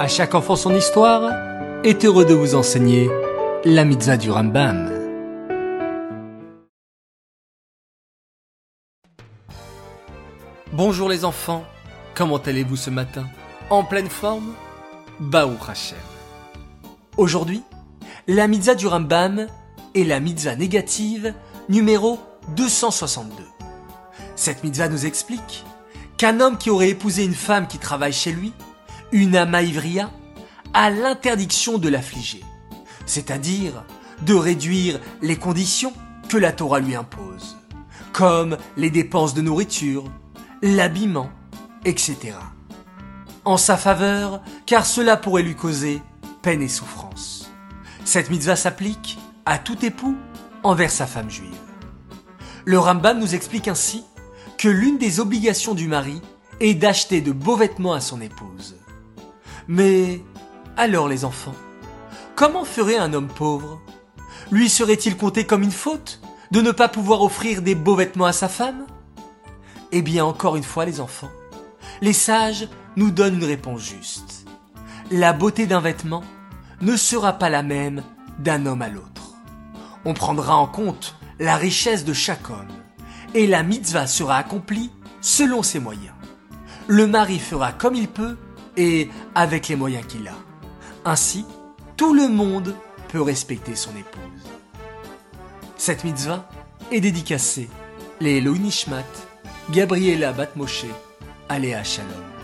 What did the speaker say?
À chaque enfant son histoire est heureux de vous enseigner la mitzvah du Rambam. Bonjour les enfants, comment allez-vous ce matin? En pleine forme? Baou Hashem. Aujourd'hui, la mitzvah du Rambam est la mitzvah négative numéro 262. Cette mitzvah nous explique qu'un homme qui aurait épousé une femme qui travaille chez lui, une amaïvria, a l'interdiction de l'affliger, c'est-à-dire de réduire les conditions que la Torah lui impose, comme les dépenses de nourriture, l'habillement, etc. En sa faveur, car cela pourrait lui causer peine et souffrance. Cette mitzvah s'applique à tout époux envers sa femme juive. Le Rambam nous explique ainsi que l'une des obligations du mari est d'acheter de beaux vêtements à son épouse. Mais alors les enfants, comment ferait un homme pauvre? Lui serait-il compté comme une faute de ne pas pouvoir offrir des beaux vêtements à sa femme? Eh bien encore une fois les enfants, les sages nous donnent une réponse juste. La beauté d'un vêtement ne sera pas la même d'un homme à l'autre. On prendra en compte la richesse de chaque homme et la mitzvah sera accomplie selon ses moyens. Le mari fera comme il peut et avec les moyens qu'il a. Ainsi, tout le monde peut respecter son épouse. Cette mitzvah est dédicacée les Elohim Gabriela Batmoshe, Aléa Shalom.